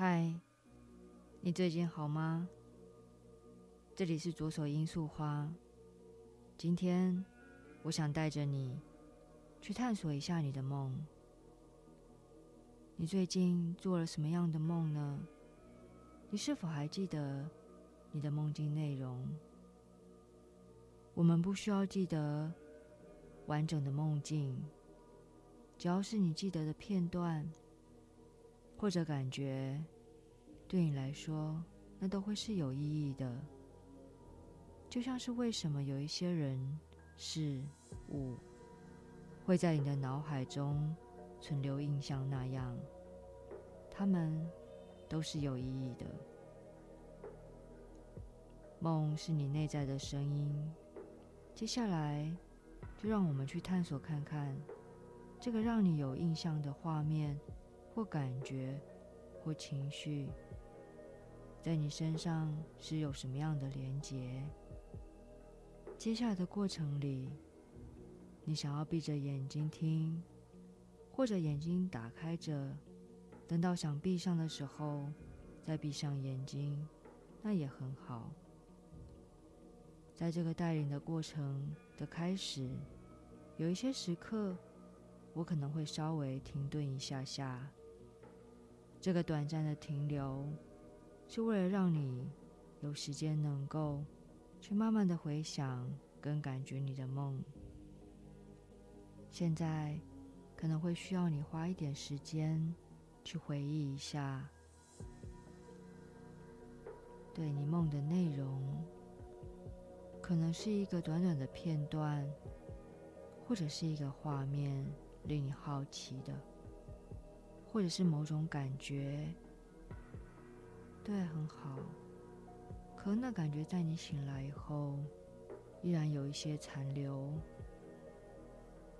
嗨，你最近好吗？这里是左手罂粟花。今天我想带着你去探索一下你的梦。你最近做了什么样的梦呢？你是否还记得你的梦境内容？我们不需要记得完整的梦境，只要是你记得的片段。或者感觉对你来说，那都会是有意义的。就像是为什么有一些人、事物会在你的脑海中存留印象那样，他们都是有意义的。梦是你内在的声音。接下来，就让我们去探索看看，这个让你有印象的画面。或感觉，或情绪，在你身上是有什么样的连结？接下来的过程里，你想要闭着眼睛听，或者眼睛打开着，等到想闭上的时候再闭上眼睛，那也很好。在这个带领的过程的开始，有一些时刻，我可能会稍微停顿一下下。这个短暂的停留，是为了让你有时间能够去慢慢的回想跟感觉你的梦。现在可能会需要你花一点时间去回忆一下，对你梦的内容，可能是一个短短的片段，或者是一个画面令你好奇的。或者是某种感觉，对，很好。可能那感觉在你醒来以后，依然有一些残留，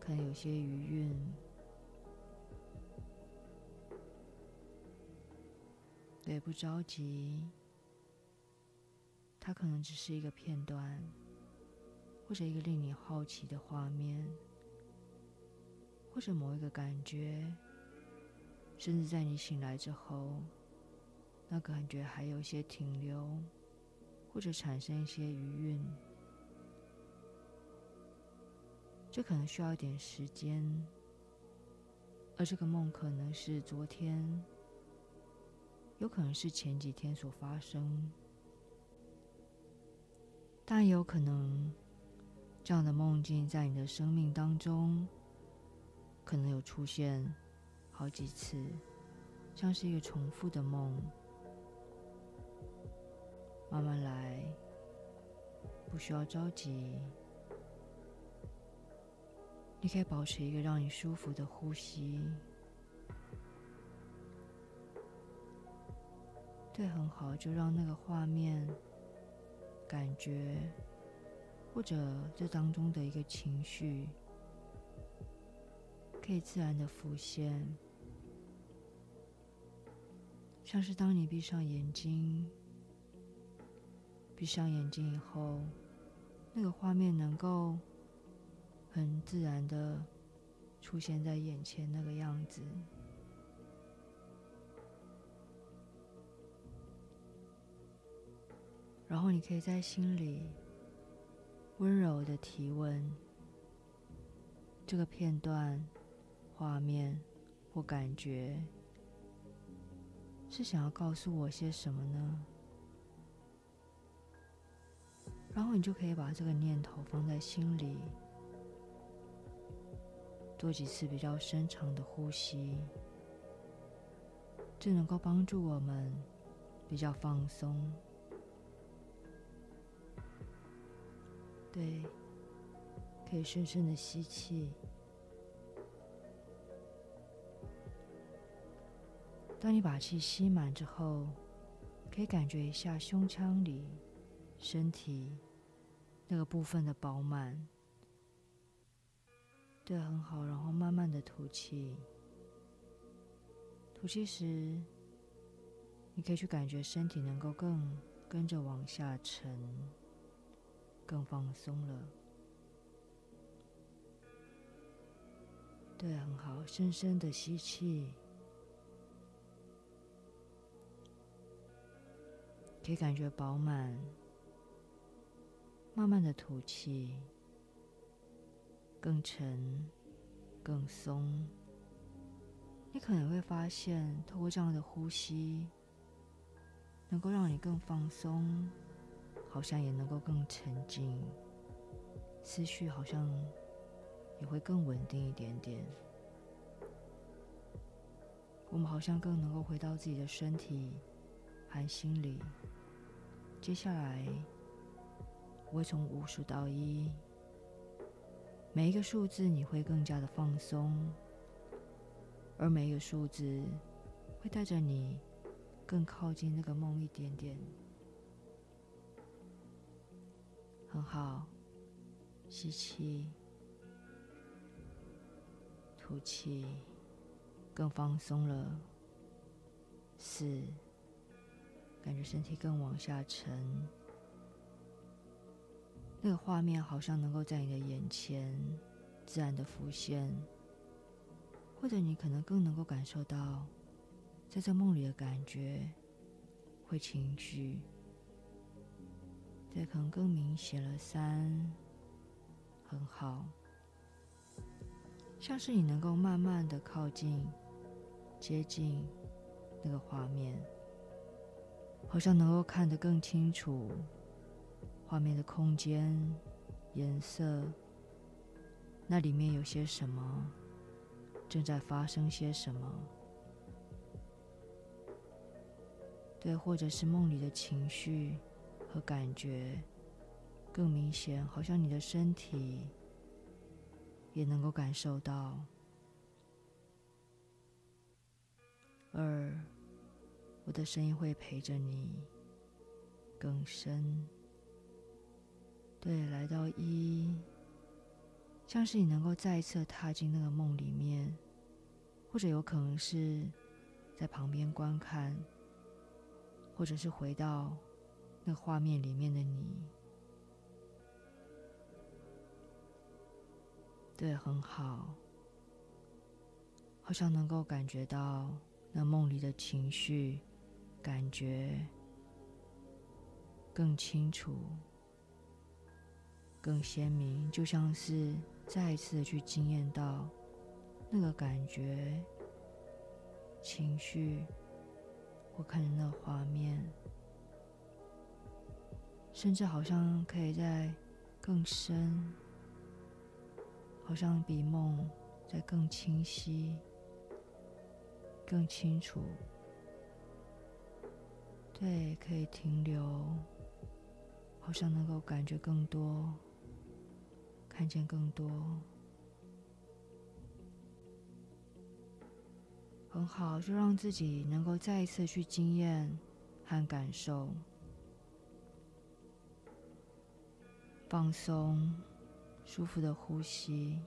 可能有些余韵。对，不着急。它可能只是一个片段，或者一个令你好奇的画面，或者某一个感觉。甚至在你醒来之后，那感觉还有一些停留，或者产生一些余韵，这可能需要一点时间。而这个梦可能是昨天，有可能是前几天所发生，但也有可能这样的梦境在你的生命当中可能有出现。好几次，像是一个重复的梦。慢慢来，不需要着急。你可以保持一个让你舒服的呼吸。对，很好，就让那个画面、感觉，或者这当中的一个情绪，可以自然的浮现。像是当你闭上眼睛，闭上眼睛以后，那个画面能够很自然的出现在眼前那个样子，然后你可以在心里温柔的提问：这个片段、画面或感觉。是想要告诉我些什么呢？然后你就可以把这个念头放在心里，做几次比较深长的呼吸，这能够帮助我们比较放松。对，可以深深的吸气。当你把气吸满之后，可以感觉一下胸腔里、身体那个部分的饱满，对，很好。然后慢慢的吐气，吐气时，你可以去感觉身体能够更跟着往下沉，更放松了。对，很好，深深的吸气。可以感觉饱满，慢慢的吐气，更沉，更松。你可能会发现，透过这样的呼吸，能够让你更放松，好像也能够更沉静，思绪好像也会更稳定一点点。我们好像更能够回到自己的身体和心里。接下来，我会从五数到一，每一个数字你会更加的放松。而每一个数字会带着你更靠近那个梦一点点，很好。吸气，吐气，更放松了。四，感觉身体更往下沉，那个画面好像能够在你的眼前自然的浮现。或者你可能更能够感受到，在这梦里的感觉，会情绪，对，可能更明显了。三，很好，像是你能够慢慢的靠近、接近那个画面，好像能够看得更清楚画面的空间、颜色，那里面有些什么。正在发生些什么？对，或者是梦里的情绪和感觉更明显，好像你的身体也能够感受到。二，我的声音会陪着你更深。对，来到一，像是你能够再一次踏进那个梦里面。或者有可能是在旁边观看，或者是回到那画面里面的你，对，很好，好像能够感觉到那梦里的情绪、感觉更清楚、更鲜明，就像是再一次的去惊艳到。那个感觉、情绪，我看着那画面，甚至好像可以在更深，好像比梦在更清晰、更清楚。对，可以停留，好像能够感觉更多，看见更多。很好，就让自己能够再一次去经验和感受，放松、舒服的呼吸。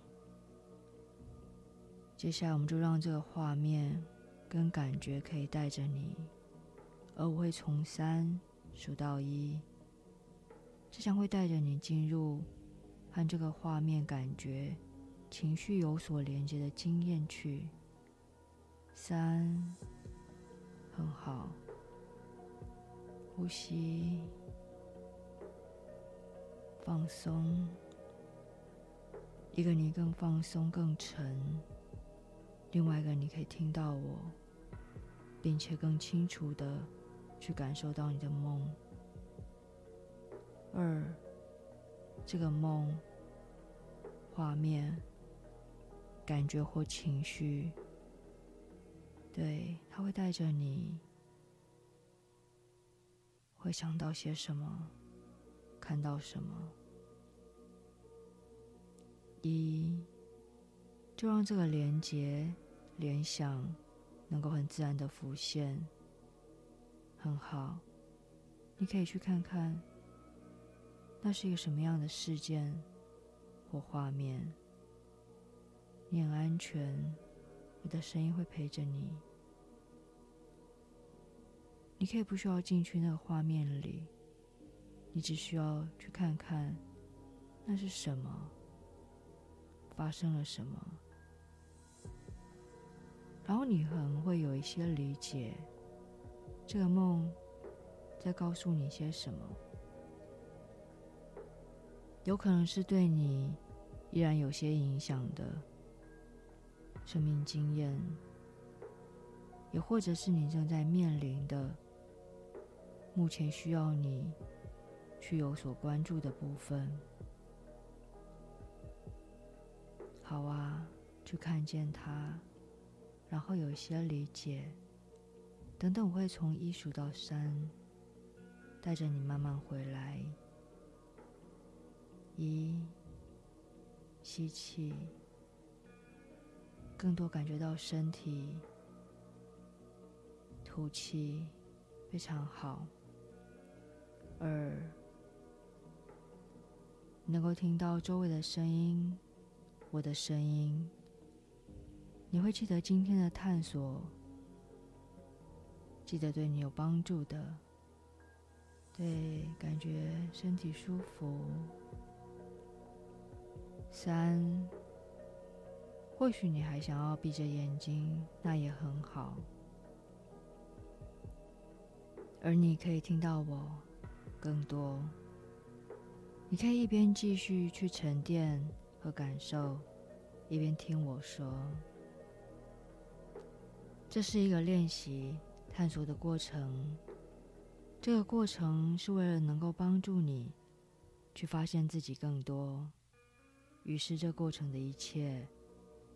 接下来，我们就让这个画面跟感觉可以带着你，而我会从三数到一，这将会带着你进入和这个画面、感觉、情绪有所连接的经验去。三，很好，呼吸，放松。一个你更放松、更沉；另外一个你可以听到我，并且更清楚的去感受到你的梦。二，这个梦、画面、感觉或情绪。对，他会带着你，会想到些什么，看到什么。一，就让这个连接、联想能够很自然的浮现，很好。你可以去看看，那是一个什么样的事件或画面。你很安全，我的声音会陪着你。你可以不需要进去那个画面里，你只需要去看看那是什么，发生了什么，然后你可能会有一些理解，这个梦在告诉你些什么。有可能是对你依然有些影响的生命经验，也或者是你正在面临的目前需要你去有所关注的部分。好啊，去看见它，然后有一些理解。等等，我会从一数到三，带着你慢慢回来。一，吸气，更多感觉到身体；吐气，非常好。二，能够听到周围的声音，我的声音，你会记得今天的探索，记得对你有帮助的，对，感觉身体舒服。三，或许你还想要闭着眼睛，那也很好。而你可以听到我更多，你可以一边继续去沉淀和感受，一边听我说。这是一个练习探索的过程，这个过程是为了能够帮助你去发现自己更多。于是，这过程的一切，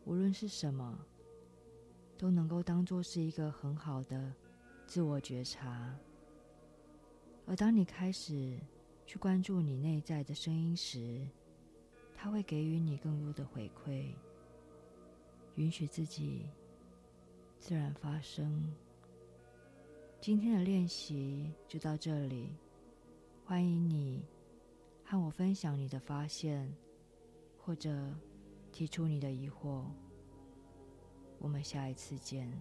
无论是什么，都能够当做是一个很好的自我觉察。而当你开始去关注你内在的声音时，它会给予你更多的回馈。允许自己自然发生。今天的练习就到这里，欢迎你和我分享你的发现。或者提出你的疑惑，我们下一次见。